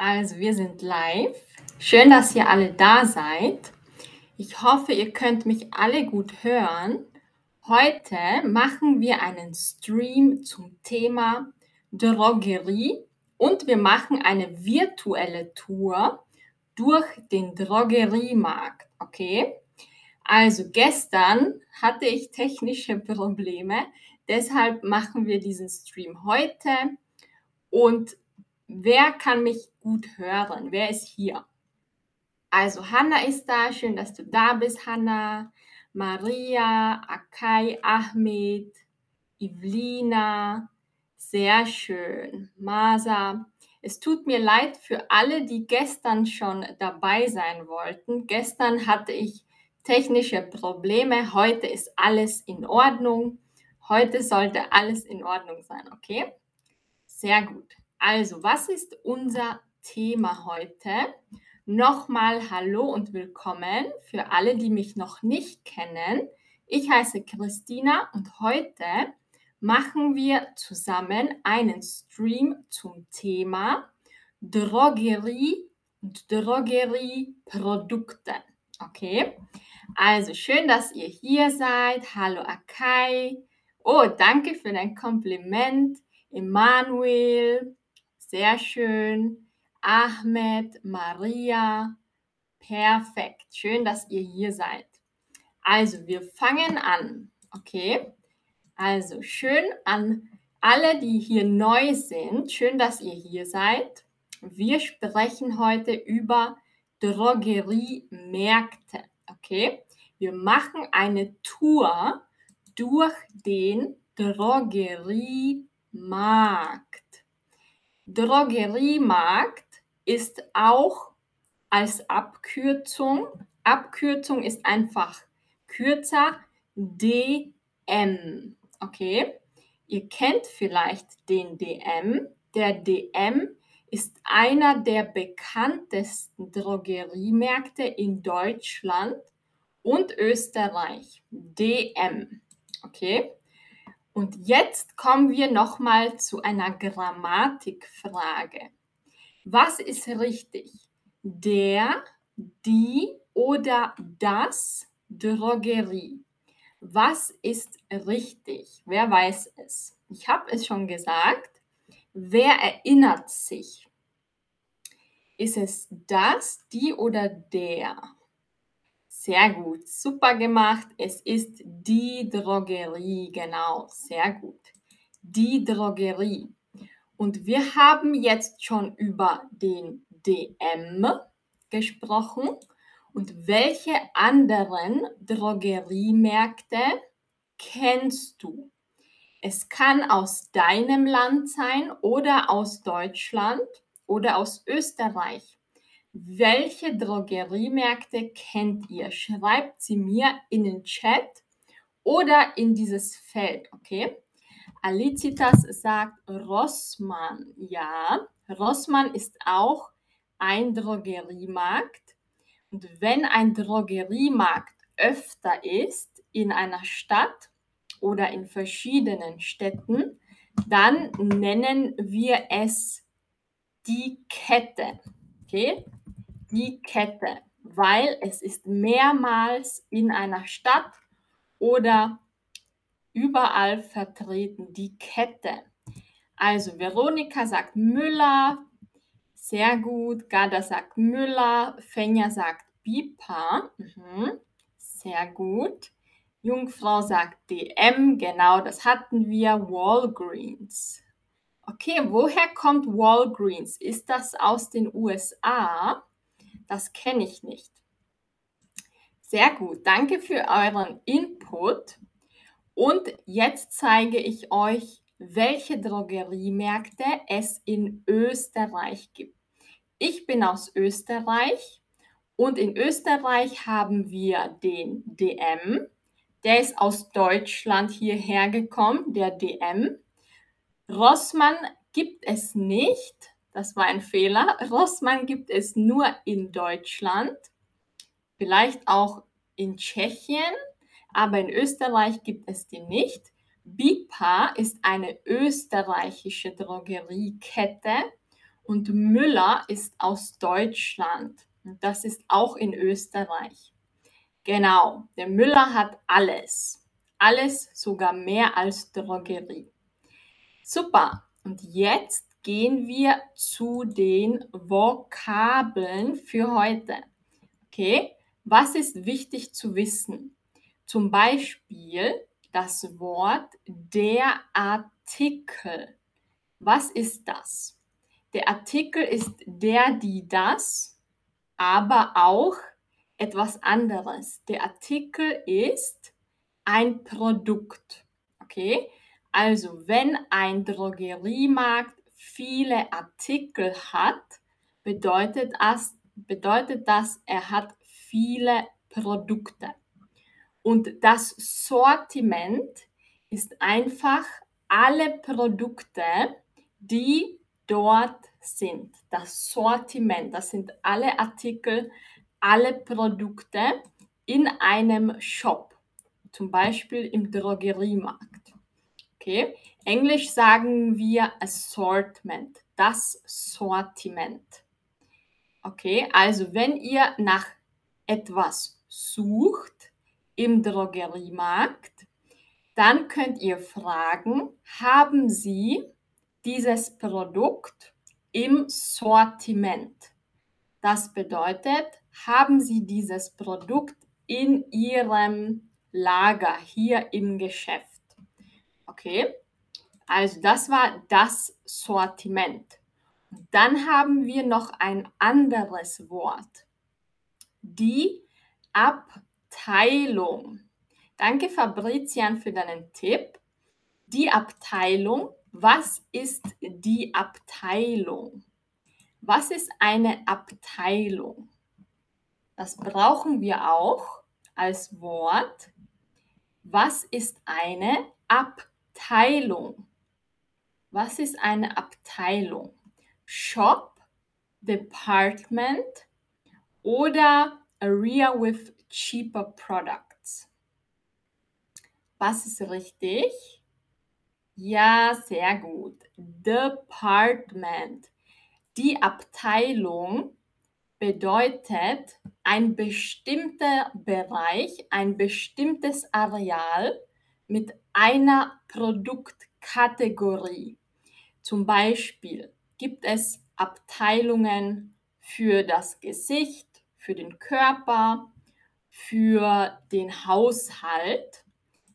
Also, wir sind live. Schön, dass ihr alle da seid. Ich hoffe, ihr könnt mich alle gut hören. Heute machen wir einen Stream zum Thema Drogerie und wir machen eine virtuelle Tour durch den Drogeriemarkt. Okay? Also gestern hatte ich technische Probleme, deshalb machen wir diesen Stream heute. Und wer kann mich gut hören? Wer ist hier? Also Hanna ist da, schön, dass du da bist, Hanna. Maria, Akai, Ahmed, Ivlina, sehr schön. Masa, es tut mir leid für alle, die gestern schon dabei sein wollten. Gestern hatte ich technische Probleme, heute ist alles in Ordnung. Heute sollte alles in Ordnung sein, okay? Sehr gut. Also, was ist unser Thema heute? Nochmal Hallo und willkommen für alle, die mich noch nicht kennen. Ich heiße Christina und heute machen wir zusammen einen Stream zum Thema Drogerie und Drogerieprodukte. Okay? Also schön, dass ihr hier seid. Hallo Akai. Oh, danke für dein Kompliment. Emanuel, sehr schön. Ahmed, Maria, perfekt. Schön, dass ihr hier seid. Also, wir fangen an. Okay? Also, schön an alle, die hier neu sind. Schön, dass ihr hier seid. Wir sprechen heute über Drogeriemärkte. Okay? Wir machen eine Tour durch den Drogeriemarkt. Drogeriemarkt ist auch als Abkürzung, Abkürzung ist einfach kürzer DM. Okay? Ihr kennt vielleicht den DM. Der DM ist einer der bekanntesten Drogeriemärkte in Deutschland und Österreich. DM. Okay? Und jetzt kommen wir nochmal zu einer Grammatikfrage. Was ist richtig? Der, die oder das Drogerie. Was ist richtig? Wer weiß es? Ich habe es schon gesagt. Wer erinnert sich? Ist es das, die oder der? Sehr gut, super gemacht. Es ist die Drogerie, genau, sehr gut. Die Drogerie. Und wir haben jetzt schon über den DM gesprochen. Und welche anderen Drogeriemärkte kennst du? Es kann aus deinem Land sein oder aus Deutschland oder aus Österreich. Welche Drogeriemärkte kennt ihr? Schreibt sie mir in den Chat oder in dieses Feld, okay? Alicitas sagt Rossmann. Ja, Rossmann ist auch ein Drogeriemarkt. Und wenn ein Drogeriemarkt öfter ist in einer Stadt oder in verschiedenen Städten, dann nennen wir es die Kette. Okay? Die Kette, weil es ist mehrmals in einer Stadt oder überall vertreten, die Kette. Also Veronika sagt Müller, sehr gut. Gada sagt Müller, Fenja sagt Bipa, mhm. sehr gut. Jungfrau sagt DM, genau, das hatten wir. Walgreens. Okay, woher kommt Walgreens? Ist das aus den USA? Das kenne ich nicht. Sehr gut, danke für euren Input. Und jetzt zeige ich euch, welche Drogeriemärkte es in Österreich gibt. Ich bin aus Österreich und in Österreich haben wir den DM. Der ist aus Deutschland hierher gekommen, der DM. Rossmann gibt es nicht. Das war ein Fehler. Rossmann gibt es nur in Deutschland, vielleicht auch in Tschechien, aber in Österreich gibt es die nicht. BIPA ist eine österreichische Drogeriekette Und Müller ist aus Deutschland. Und das ist auch in Österreich. Genau, der Müller hat alles. Alles, sogar mehr als Drogerie. Super. Und jetzt gehen wir zu den Vokabeln für heute. Okay, was ist wichtig zu wissen? Zum Beispiel das Wort der Artikel. Was ist das? Der Artikel ist der, die, das, aber auch etwas anderes. Der Artikel ist ein Produkt. Okay? Also, wenn ein Drogeriemarkt viele Artikel hat, bedeutet das, bedeutet das, er hat viele Produkte. Und das Sortiment ist einfach alle Produkte, die dort sind. Das Sortiment, das sind alle Artikel, alle Produkte in einem Shop, zum Beispiel im Drogeriemarkt. Okay, Englisch sagen wir Assortment, das Sortiment. Okay, also wenn ihr nach etwas sucht im Drogeriemarkt, dann könnt ihr fragen, haben Sie dieses Produkt im Sortiment? Das bedeutet, haben Sie dieses Produkt in Ihrem Lager hier im Geschäft? Okay, also das war das Sortiment. Dann haben wir noch ein anderes Wort. Die Abteilung. Danke Fabrizian für deinen Tipp. Die Abteilung. Was ist die Abteilung? Was ist eine Abteilung? Das brauchen wir auch als Wort. Was ist eine Abteilung? Was ist eine Abteilung? Shop, Department oder Area with cheaper products? Was ist richtig? Ja, sehr gut. Department. Die Abteilung bedeutet ein bestimmter Bereich, ein bestimmtes Areal mit einer Produktkategorie. Zum Beispiel gibt es Abteilungen für das Gesicht, für den Körper, für den Haushalt.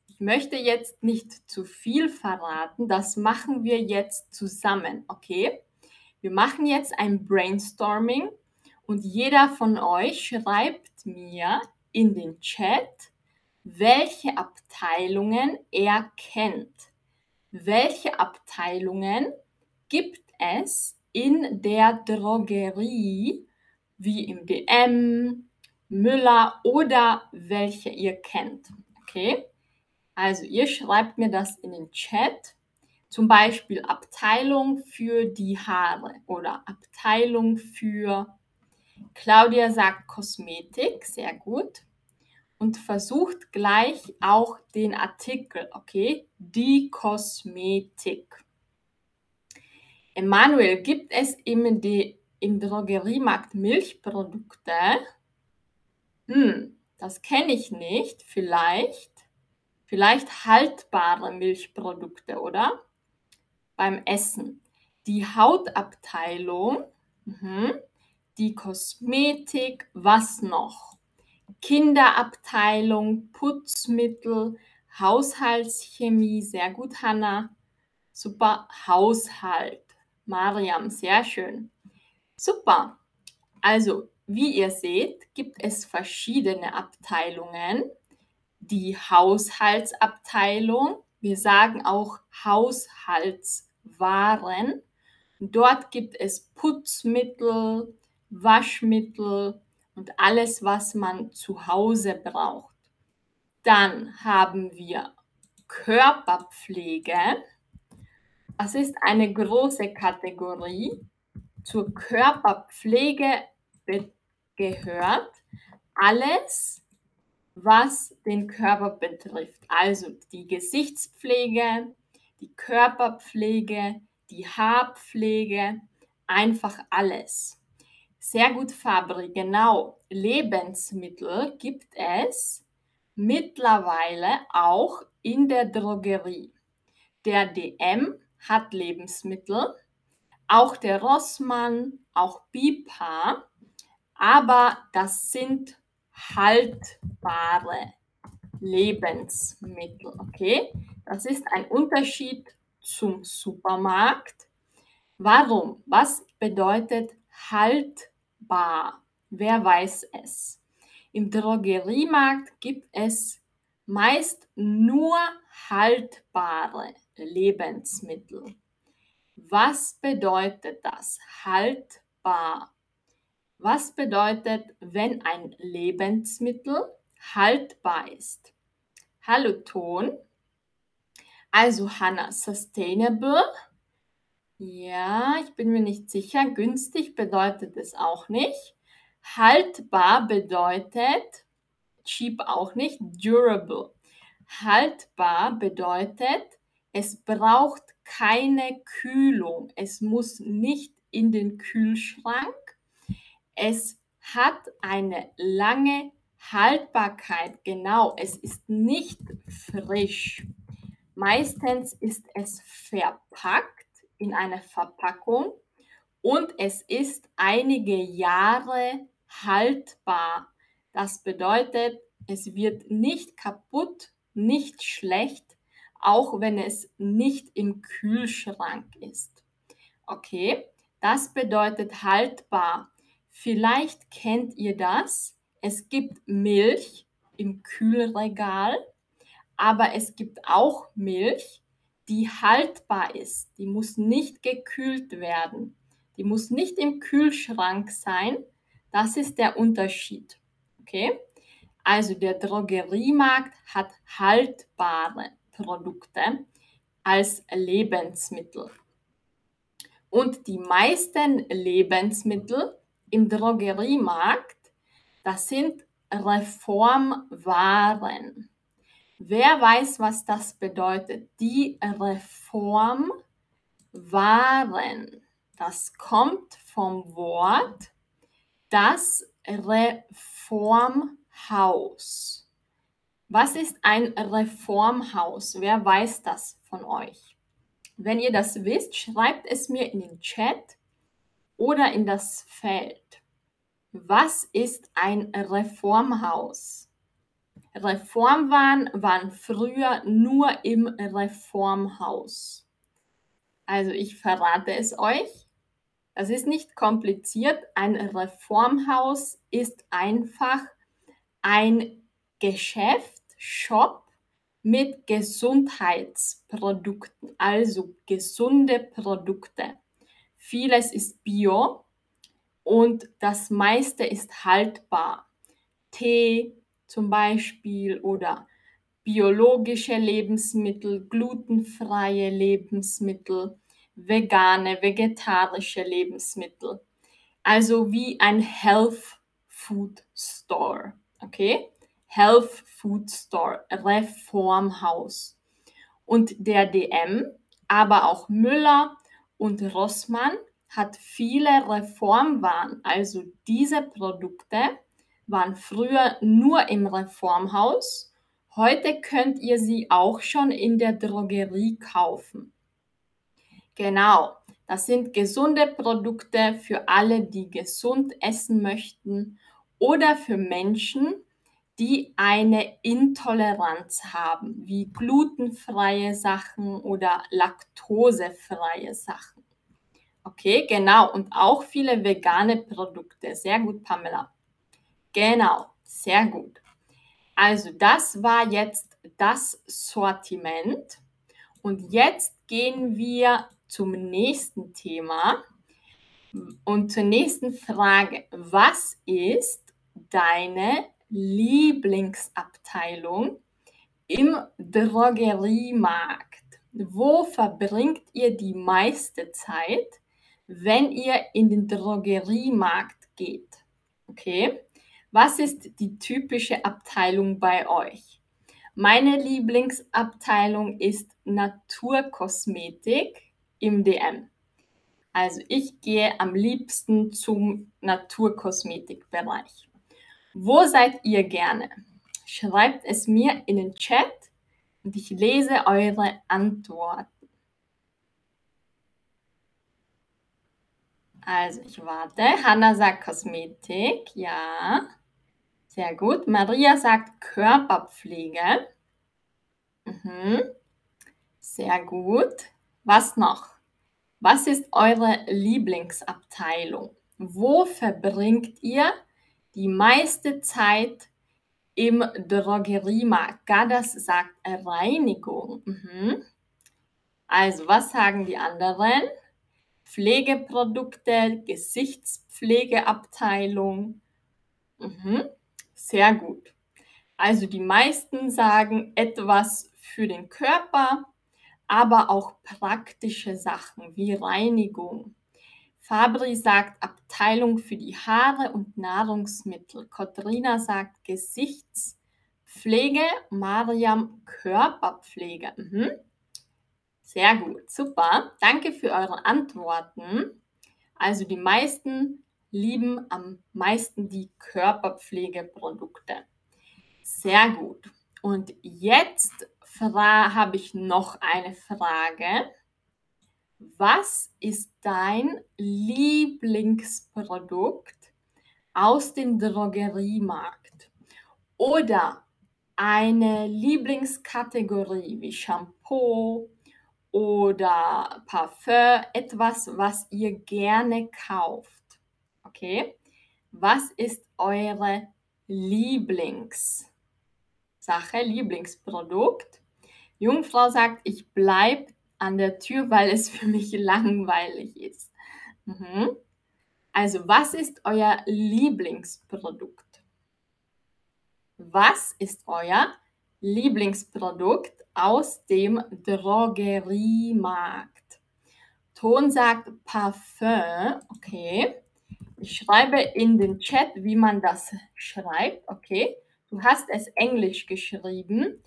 Ich möchte jetzt nicht zu viel verraten, das machen wir jetzt zusammen, okay? Wir machen jetzt ein Brainstorming und jeder von euch schreibt mir in den Chat, welche Abteilungen er kennt. Welche Abteilungen gibt es in der Drogerie, wie im DM, Müller oder welche ihr kennt? Okay? Also ihr schreibt mir das in den Chat. Zum Beispiel Abteilung für die Haare oder Abteilung für Claudia sagt Kosmetik, sehr gut. Und versucht gleich auch den Artikel, okay? Die Kosmetik. Emanuel, gibt es im, De im Drogeriemarkt Milchprodukte? Hm, das kenne ich nicht. Vielleicht. Vielleicht haltbare Milchprodukte, oder? Beim Essen. Die Hautabteilung. Mhm die Kosmetik, was noch? Kinderabteilung, Putzmittel, Haushaltschemie, sehr gut, Hanna. Super, Haushalt. Mariam, sehr schön. Super. Also, wie ihr seht, gibt es verschiedene Abteilungen. Die Haushaltsabteilung, wir sagen auch Haushaltswaren. Dort gibt es Putzmittel, Waschmittel und alles, was man zu Hause braucht. Dann haben wir Körperpflege. Das ist eine große Kategorie. Zur Körperpflege gehört alles, was den Körper betrifft. Also die Gesichtspflege, die Körperpflege, die Haarpflege, einfach alles. Sehr gut, Fabri, genau. Lebensmittel gibt es mittlerweile auch in der Drogerie. Der DM hat Lebensmittel, auch der Rossmann, auch Bipa, aber das sind haltbare Lebensmittel, okay? Das ist ein Unterschied zum Supermarkt. Warum? Was bedeutet haltbar? Wer weiß es? Im Drogeriemarkt gibt es meist nur haltbare Lebensmittel. Was bedeutet das? Haltbar. Was bedeutet, wenn ein Lebensmittel haltbar ist? Hallo Ton. Also Hannah, sustainable. Ja, ich bin mir nicht sicher. Günstig bedeutet es auch nicht. Haltbar bedeutet cheap auch nicht. Durable. Haltbar bedeutet, es braucht keine Kühlung. Es muss nicht in den Kühlschrank. Es hat eine lange Haltbarkeit. Genau, es ist nicht frisch. Meistens ist es verpackt in einer Verpackung und es ist einige Jahre haltbar. Das bedeutet, es wird nicht kaputt, nicht schlecht, auch wenn es nicht im Kühlschrank ist. Okay, das bedeutet haltbar. Vielleicht kennt ihr das. Es gibt Milch im Kühlregal, aber es gibt auch Milch, die haltbar ist. Die muss nicht gekühlt werden. Die muss nicht im Kühlschrank sein. Das ist der Unterschied. Okay? Also der Drogeriemarkt hat haltbare Produkte als Lebensmittel. Und die meisten Lebensmittel im Drogeriemarkt, das sind Reformwaren. Wer weiß, was das bedeutet? Die Reformwaren. Das kommt vom Wort das Reformhaus. Was ist ein Reformhaus? Wer weiß das von euch? Wenn ihr das wisst, schreibt es mir in den Chat oder in das Feld. Was ist ein Reformhaus? Reformwaren waren früher nur im Reformhaus. Also ich verrate es euch. Das ist nicht kompliziert. Ein Reformhaus ist einfach ein Geschäft, Shop mit Gesundheitsprodukten, also gesunde Produkte. Vieles ist bio und das meiste ist haltbar. Tee zum Beispiel oder biologische Lebensmittel, glutenfreie Lebensmittel, vegane, vegetarische Lebensmittel. Also wie ein Health Food Store. Okay? Health Food Store, Reformhaus. Und der DM, aber auch Müller und Rossmann hat viele Reformwaren. Also diese Produkte waren früher nur im Reformhaus. Heute könnt ihr sie auch schon in der Drogerie kaufen. Genau, das sind gesunde Produkte für alle, die gesund essen möchten oder für Menschen, die eine Intoleranz haben, wie glutenfreie Sachen oder laktosefreie Sachen. Okay, genau. Und auch viele vegane Produkte. Sehr gut, Pamela. Genau, sehr gut. Also das war jetzt das Sortiment. Und jetzt gehen wir zum nächsten Thema und zur nächsten Frage. Was ist deine Lieblingsabteilung im Drogeriemarkt? Wo verbringt ihr die meiste Zeit, wenn ihr in den Drogeriemarkt geht? Okay? Was ist die typische Abteilung bei euch? Meine Lieblingsabteilung ist Naturkosmetik im DM. Also ich gehe am liebsten zum Naturkosmetikbereich. Wo seid ihr gerne? Schreibt es mir in den Chat und ich lese eure Antworten. Also ich warte. Hanna sagt Kosmetik, ja. Sehr gut. Maria sagt Körperpflege. Mhm. Sehr gut. Was noch? Was ist eure Lieblingsabteilung? Wo verbringt ihr die meiste Zeit im Drogeriemarkt? Gadas sagt Reinigung. Mhm. Also, was sagen die anderen? Pflegeprodukte, Gesichtspflegeabteilung. Mhm. Sehr gut. Also die meisten sagen etwas für den Körper, aber auch praktische Sachen wie Reinigung. Fabri sagt Abteilung für die Haare und Nahrungsmittel. Katrina sagt Gesichtspflege. Mariam Körperpflege. Mhm. Sehr gut, super. Danke für eure Antworten. Also die meisten lieben am meisten die Körperpflegeprodukte. Sehr gut. Und jetzt habe ich noch eine Frage. Was ist dein Lieblingsprodukt aus dem Drogeriemarkt? Oder eine Lieblingskategorie wie Shampoo, oder Parfum, etwas, was ihr gerne kauft. Okay? Was ist eure Lieblingssache, Lieblingsprodukt? Jungfrau sagt, ich bleibe an der Tür, weil es für mich langweilig ist. Mhm. Also, was ist euer Lieblingsprodukt? Was ist euer Lieblingsprodukt aus dem Drogeriemarkt. Ton sagt Parfum. Okay. Ich schreibe in den Chat, wie man das schreibt. Okay. Du hast es Englisch geschrieben.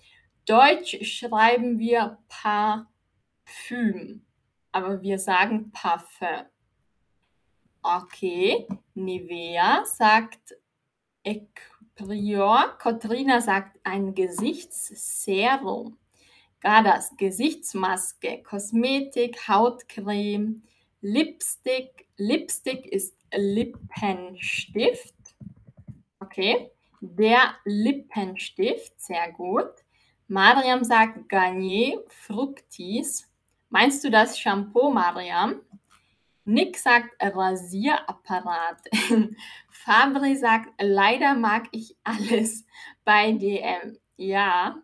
Deutsch schreiben wir Parfüm. Aber wir sagen Parfum. Okay. Nivea sagt Equior. Katrina sagt ein Gesichtsserum. Gadas Gesichtsmaske, Kosmetik, Hautcreme, Lipstick. Lipstick ist Lippenstift. Okay, der Lippenstift, sehr gut. Mariam sagt Garnier Fructis. Meinst du das Shampoo, Mariam? Nick sagt Rasierapparat. Fabri sagt, leider mag ich alles bei DM. Ja,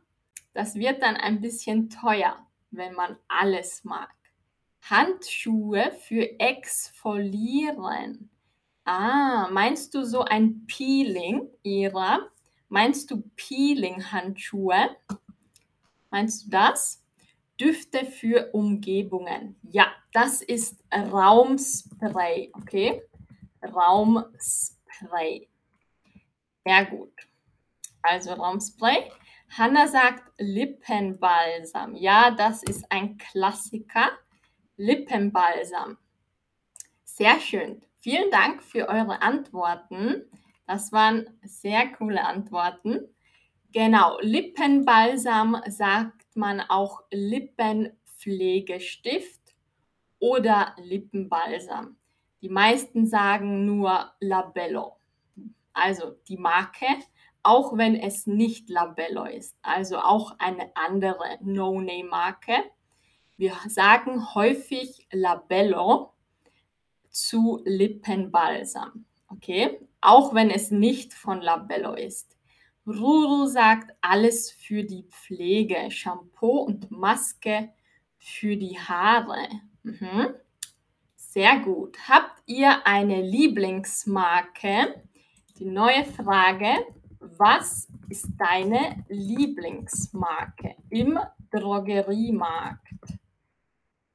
das wird dann ein bisschen teuer, wenn man alles mag. Handschuhe für Exfolieren. Ah, meinst du so ein Peeling, Ira? Meinst du Peeling-Handschuhe? Meinst du das? Düfte für Umgebungen. Ja, das ist Raumspray, okay? Raumspray. Sehr gut. Also Raumspray. Hanna sagt Lippenbalsam. Ja, das ist ein Klassiker. Lippenbalsam. Sehr schön. Vielen Dank für eure Antworten. Das waren sehr coole Antworten. Genau, Lippenbalsam sagt man auch Lippenpflegestift oder Lippenbalsam. Die meisten sagen nur Labello. Also die Marke auch wenn es nicht Labello ist, also auch eine andere No-Name-Marke. Wir sagen häufig Labello zu Lippenbalsam, okay? Auch wenn es nicht von Labello ist. Ruru sagt alles für die Pflege, Shampoo und Maske für die Haare. Mhm. Sehr gut. Habt ihr eine Lieblingsmarke? Die neue Frage was ist deine Lieblingsmarke im Drogeriemarkt?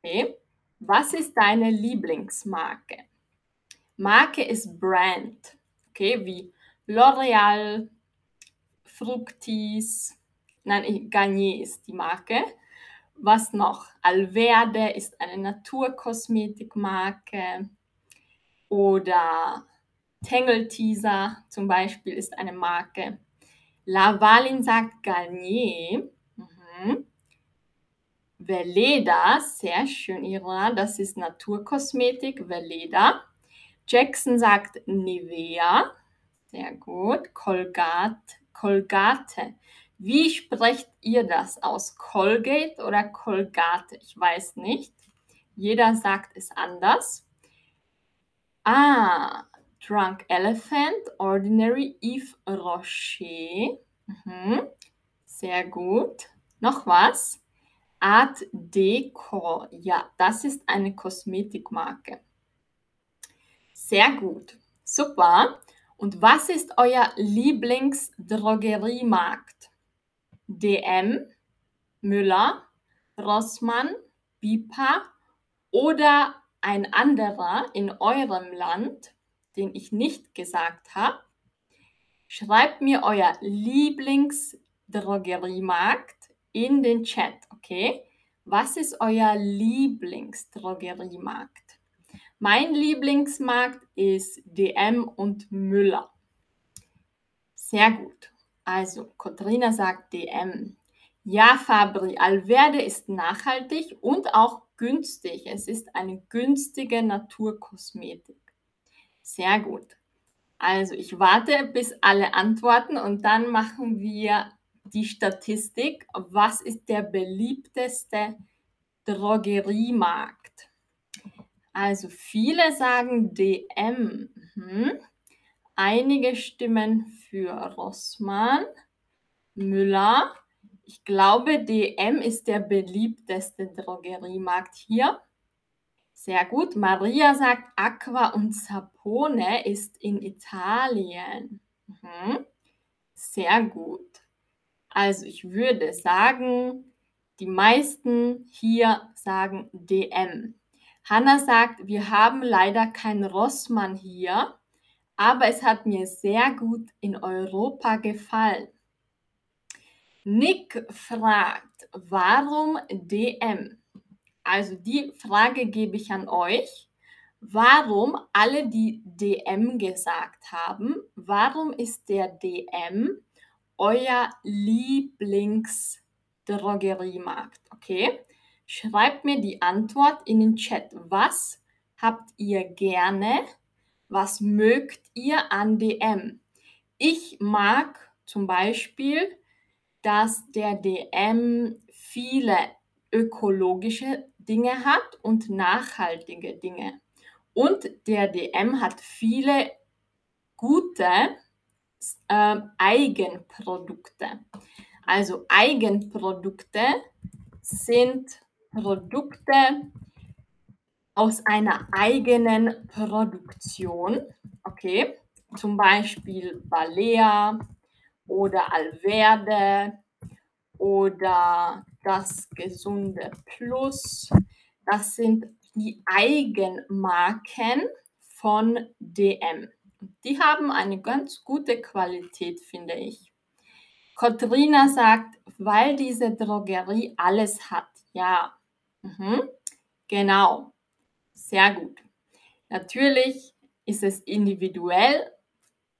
Okay. Was ist deine Lieblingsmarke? Marke ist Brand. Okay, wie L'Oreal, Fructis, nein, Garnier ist die Marke. was noch? Alverde ist eine Naturkosmetikmarke oder Tangle Teaser zum Beispiel ist eine Marke. Lavalin sagt Garnier. Veleda, sehr schön, Ira, das ist Naturkosmetik, Veleda. Jackson sagt Nivea, sehr gut. Colgate, Colgate. Wie sprecht ihr das aus? Colgate oder Colgate? Ich weiß nicht. Jeder sagt es anders. Ah, Drunk Elephant, Ordinary Eve Rocher. Mhm. Sehr gut. Noch was? Art Deco. Ja, das ist eine Kosmetikmarke. Sehr gut. Super. Und was ist euer Lieblingsdrogeriemarkt? DM, Müller, Rossmann, Bipa oder ein anderer in eurem Land, den ich nicht gesagt habe? Schreibt mir euer Lieblingsdrogeriemarkt in den Chat, okay? Was ist euer Lieblingsdrogeriemarkt? Mein Lieblingsmarkt ist DM und Müller. Sehr gut. Also, Katrina sagt DM. Ja, Fabri, Alverde ist nachhaltig und auch günstig. Es ist eine günstige Naturkosmetik. Sehr gut. Also, ich warte, bis alle antworten und dann machen wir die Statistik. Was ist der beliebteste Drogeriemarkt? Also, viele sagen DM. Mhm. Einige stimmen für Rossmann, Müller. Ich glaube, DM ist der beliebteste Drogeriemarkt hier. Sehr gut. Maria sagt, Aqua und Sapone ist in Italien. Mhm. Sehr gut. Also ich würde sagen, die meisten hier sagen DM. Hanna sagt, wir haben leider kein Rossmann hier, aber es hat mir sehr gut in Europa gefallen. Nick fragt, warum DM? Also die Frage gebe ich an euch. Warum alle, die DM gesagt haben, warum ist der DM euer Lieblingsdrogeriemarkt? Okay, schreibt mir die Antwort in den Chat. Was habt ihr gerne? Was mögt ihr an DM? Ich mag zum Beispiel, dass der DM viele ökologische Dinge hat und nachhaltige Dinge. Und der DM hat viele gute äh, Eigenprodukte. Also Eigenprodukte sind Produkte aus einer eigenen Produktion. Okay, zum Beispiel Balea oder Alverde oder das gesunde Plus. Das sind die Eigenmarken von DM. Die haben eine ganz gute Qualität, finde ich. Katrina sagt, weil diese Drogerie alles hat. Ja, mhm. genau. Sehr gut. Natürlich ist es individuell.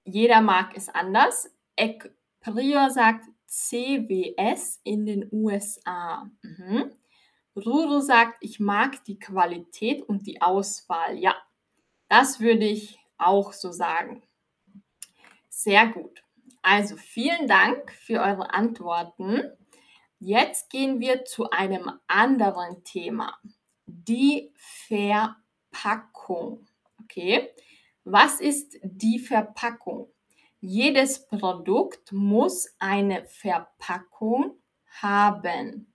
Jeder mag es anders. Ek Prior sagt, CWS in den USA. Mhm. Ruru sagt, ich mag die Qualität und die Auswahl. Ja, das würde ich auch so sagen. Sehr gut. Also vielen Dank für eure Antworten. Jetzt gehen wir zu einem anderen Thema. Die Verpackung. Okay, was ist die Verpackung? Jedes Produkt muss eine Verpackung haben.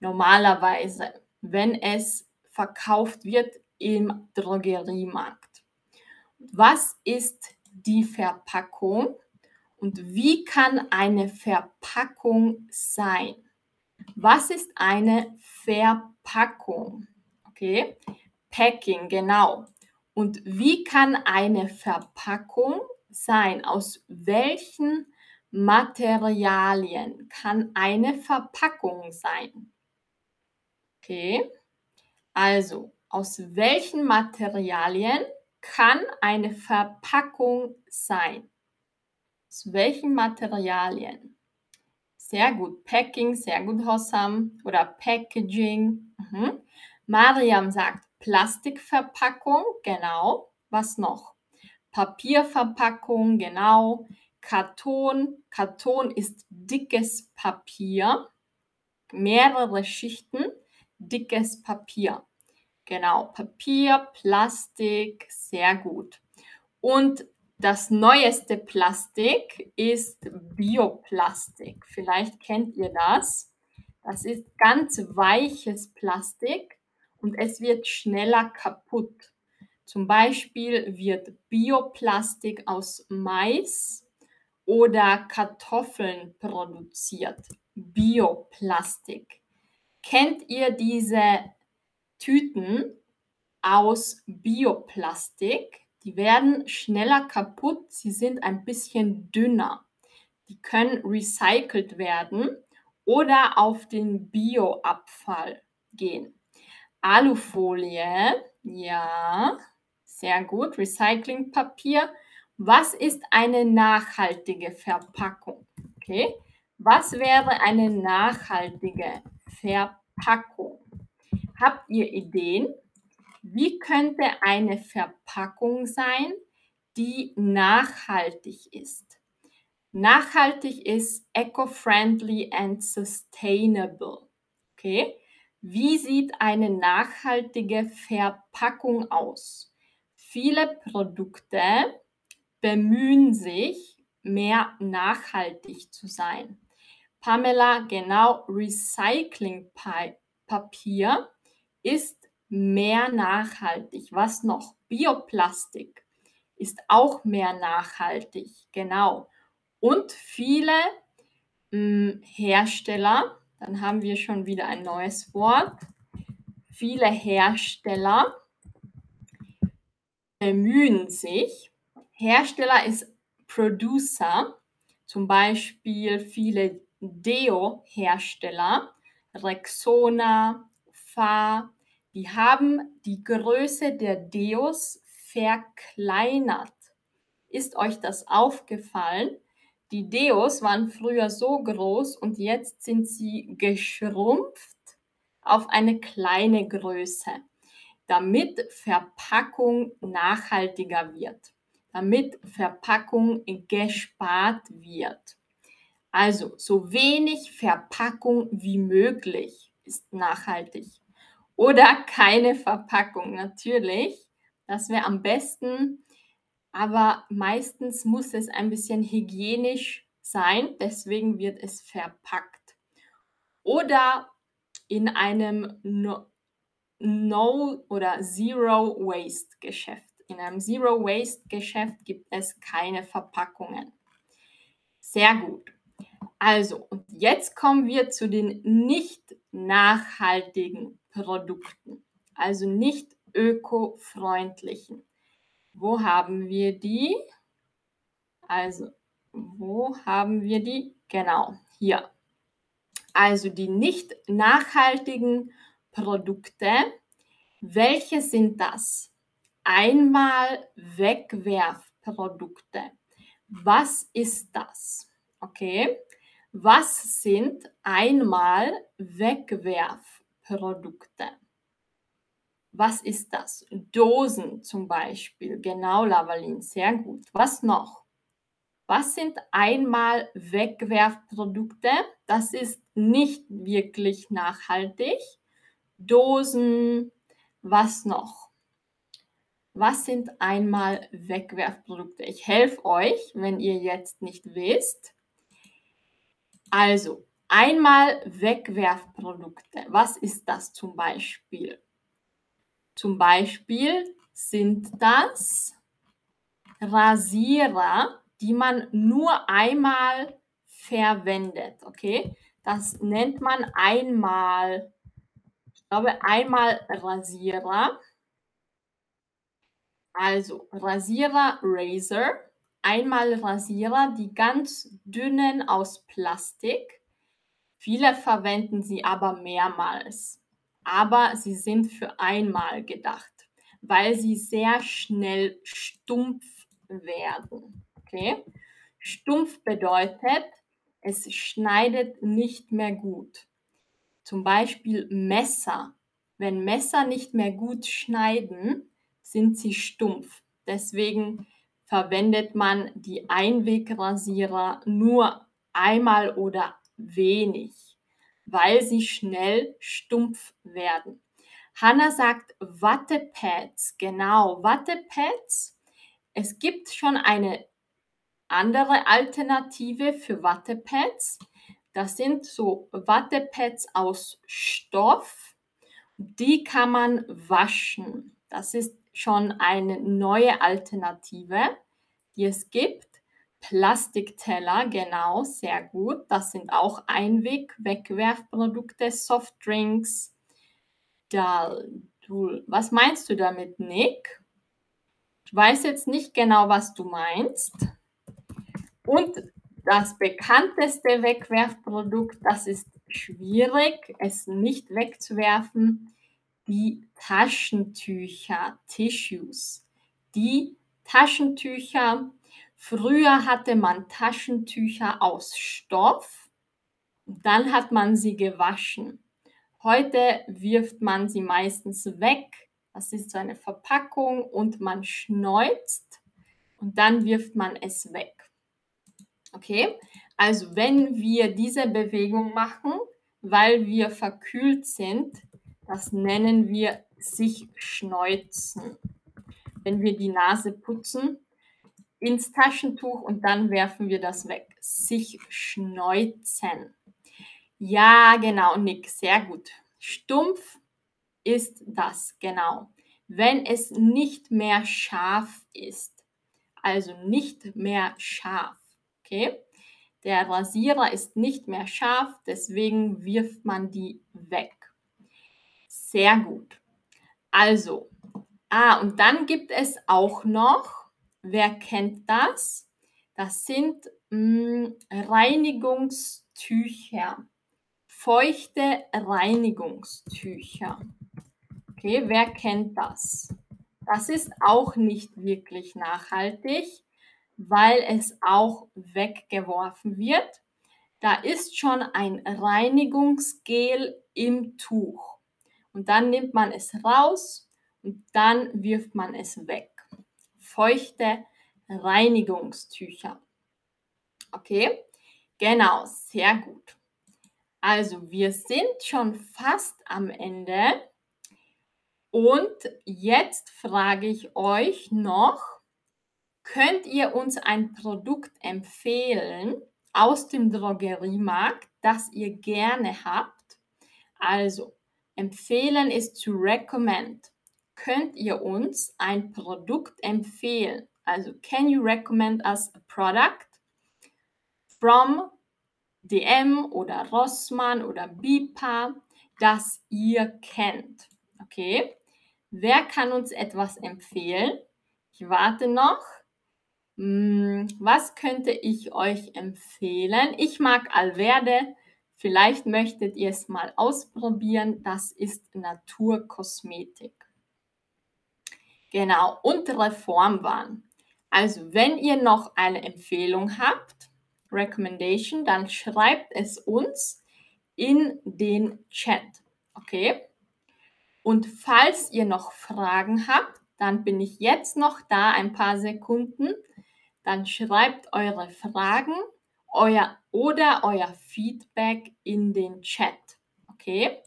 Normalerweise, wenn es verkauft wird im Drogeriemarkt. Was ist die Verpackung und wie kann eine Verpackung sein? Was ist eine Verpackung? Okay, Packing, genau. Und wie kann eine Verpackung sein? Aus welchen Materialien kann eine Verpackung sein? Okay. Also, aus welchen Materialien kann eine Verpackung sein? Aus welchen Materialien? Sehr gut. Packing, sehr gut, Hossam. Oder Packaging. Mhm. Mariam sagt Plastikverpackung, genau. Was noch? Papierverpackung, genau. Karton. Karton ist dickes Papier. Mehrere Schichten, dickes Papier. Genau, Papier, Plastik, sehr gut. Und das neueste Plastik ist Bioplastik. Vielleicht kennt ihr das. Das ist ganz weiches Plastik und es wird schneller kaputt. Zum Beispiel wird Bioplastik aus Mais oder Kartoffeln produziert. Bioplastik. Kennt ihr diese Tüten aus Bioplastik? Die werden schneller kaputt, sie sind ein bisschen dünner. Die können recycelt werden oder auf den Bioabfall gehen. Alufolie, ja, sehr gut. Recyclingpapier. Was ist eine nachhaltige Verpackung? Okay. Was wäre eine nachhaltige Verpackung? Habt ihr Ideen? Wie könnte eine Verpackung sein, die nachhaltig ist? Nachhaltig ist eco-friendly and sustainable. Okay? Wie sieht eine nachhaltige Verpackung aus? Viele Produkte bemühen sich, mehr nachhaltig zu sein. Pamela, genau, Recyclingpapier ist mehr nachhaltig. Was noch? Bioplastik ist auch mehr nachhaltig. Genau. Und viele mh, hm, Hersteller, dann haben wir schon wieder ein neues Wort. Viele Hersteller bemühen sich. Hersteller ist Producer, zum Beispiel viele Deo-Hersteller, Rexona, Fa, die haben die Größe der Deos verkleinert. Ist euch das aufgefallen? Die Deos waren früher so groß und jetzt sind sie geschrumpft auf eine kleine Größe, damit Verpackung nachhaltiger wird, damit Verpackung gespart wird. Also so wenig Verpackung wie möglich ist nachhaltig. Oder keine Verpackung, natürlich. Das wäre am besten. Aber meistens muss es ein bisschen hygienisch sein, deswegen wird es verpackt. Oder in einem No, no oder Zero Waste Geschäft. In einem Zero Waste Geschäft gibt es keine Verpackungen. Sehr gut. Also, und jetzt kommen wir zu den nicht nachhaltigen Produkten, also nicht ökofreundlichen. Wo haben wir die? Also, wo haben wir die? Genau, hier. Also die nicht nachhaltigen Produkte. Welche sind das? Einmal Wegwerfprodukte. Was ist das? Okay, was sind einmal Wegwerfprodukte? Was ist das? Dosen zum Beispiel. Genau, Lavalin, sehr gut. Was noch? Was sind einmal Wegwerfprodukte? Das ist nicht wirklich nachhaltig. Dosen, was noch? Was sind einmal Wegwerfprodukte? Ich helfe euch, wenn ihr jetzt nicht wisst. Also, einmal Wegwerfprodukte. Was ist das zum Beispiel? Zum Beispiel sind das Rasierer, die man nur einmal verwendet. Okay, das nennt man einmal, ich glaube, einmal Rasierer. Also Rasierer, Razor einmal Rasierer, die ganz dünnen aus Plastik. Viele verwenden sie aber mehrmals. aber sie sind für einmal gedacht, weil sie sehr schnell stumpf werden. Okay? Stumpf bedeutet, es schneidet nicht mehr gut. Zum Beispiel Messer. Wenn Messer nicht mehr gut schneiden, sind sie stumpf. Deswegen verwendet man die Einwegrasierer nur einmal oder wenig, weil sie schnell stumpf werden. Hanna sagt Wattepads. Genau, Wattepads. Es gibt schon eine andere Alternative für Wattepads. Das sind so Wattepads aus Stoff. Die kann man waschen. Das ist schon eine neue Alternative, die es gibt. Plastikteller, genau, sehr gut. Das sind auch Einweg-Wegwerfprodukte, Softdrinks. Da, du, was meinst du damit, Nick? Ich weiß jetzt nicht genau, was du meinst. Und das bekannteste Wegwerfprodukt, das ist schwierig, es nicht wegzuwerfen, die Taschentücher, Tissues. Die Taschentücher, früher hatte man Taschentücher aus Stoff, dann hat man sie gewaschen. Heute wirft man sie meistens weg. Das ist so eine Verpackung und man schneuzt und dann wirft man es weg. Okay, also wenn wir diese Bewegung machen, weil wir verkühlt sind, das nennen wir sich schneuzen. Wenn wir die Nase putzen, ins Taschentuch und dann werfen wir das weg. Sich schneuzen. Ja, genau, Nick, sehr gut. Stumpf ist das, genau. Wenn es nicht mehr scharf ist. Also nicht mehr scharf. Okay? Der Rasierer ist nicht mehr scharf, deswegen wirft man die weg. Sehr gut. Also, ah, und dann gibt es auch noch, wer kennt das? Das sind mh, hm, Reinigungstücher. Feuchte Reinigungstücher. Okay, wer kennt das? Das ist auch nicht wirklich nachhaltig weil es auch weggeworfen wird. Da ist schon ein Reinigungsgel im Tuch. Und dann nimmt man es raus und dann wirft man es weg. Feuchte Reinigungstücher. Okay, genau, sehr gut. Also wir sind schon fast am Ende. Und jetzt frage ich euch noch, Könnt ihr uns ein Produkt empfehlen aus dem Drogeriemarkt, das ihr gerne habt? Also, empfehlen ist to recommend. Könnt ihr uns ein Produkt empfehlen? Also, can you recommend us a product from DM oder Rossmann oder Bipa, das ihr kennt? Okay. Wer kann uns etwas empfehlen? Ich warte noch. Hm, was könnte ich euch empfehlen? Ich mag Alverde. Vielleicht möchtet ihr es mal ausprobieren. Das ist Naturkosmetik. Genau, und Reformwahn. Also, wenn ihr noch eine Empfehlung habt, Recommendation, dann schreibt es uns in den Chat. Okay? Und falls ihr noch Fragen habt, dann bin ich jetzt noch da, ein paar Sekunden dann schreibt eure Fragen euer, oder euer Feedback in den Chat. Okay?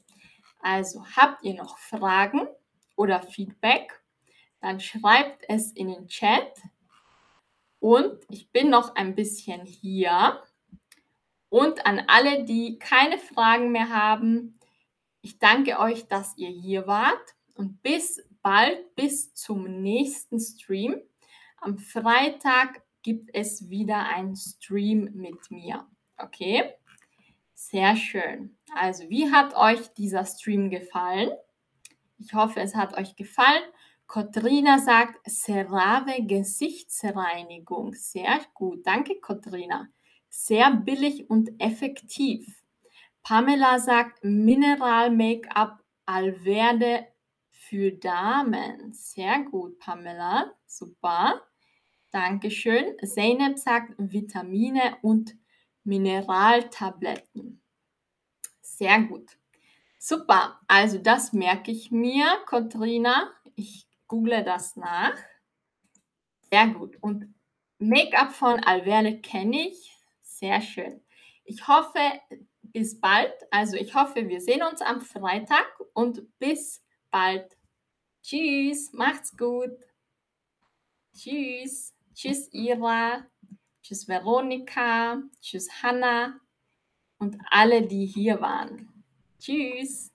Also habt ihr noch Fragen oder Feedback, dann schreibt es in den Chat. Und ich bin noch ein bisschen hier. Und an alle, die keine Fragen mehr haben, ich danke euch, dass ihr hier wart und bis bald, bis zum nächsten Stream. Am Freitag gibt es wieder einen Stream mit mir. Okay? Sehr schön. Also, wie hat euch dieser Stream gefallen? Ich hoffe, es hat euch gefallen. Kotrina sagt Cerave Gesichtsreinigung. Sehr gut. Danke, Kotrina. Sehr billig und effektiv. Pamela sagt Mineral Make-up Allverde für Damen. Sehr gut, Pamela. Super. Dankeschön. Zeynep sagt Vitamine und Mineraltabletten. Sehr gut. Super. Also das merke ich mir, Katrina. Ich google das nach. Sehr gut. Und Make-up von Alverne kenne ich. Sehr schön. Ich hoffe, bis bald. Also ich hoffe, wir sehen uns am Freitag und bis bald. Tschüss, macht's gut. Tschüss. Tschüss, Ira. Tschüss, Veronika. Tschüss, Hanna. Und alle, die hier waren. Tschüss.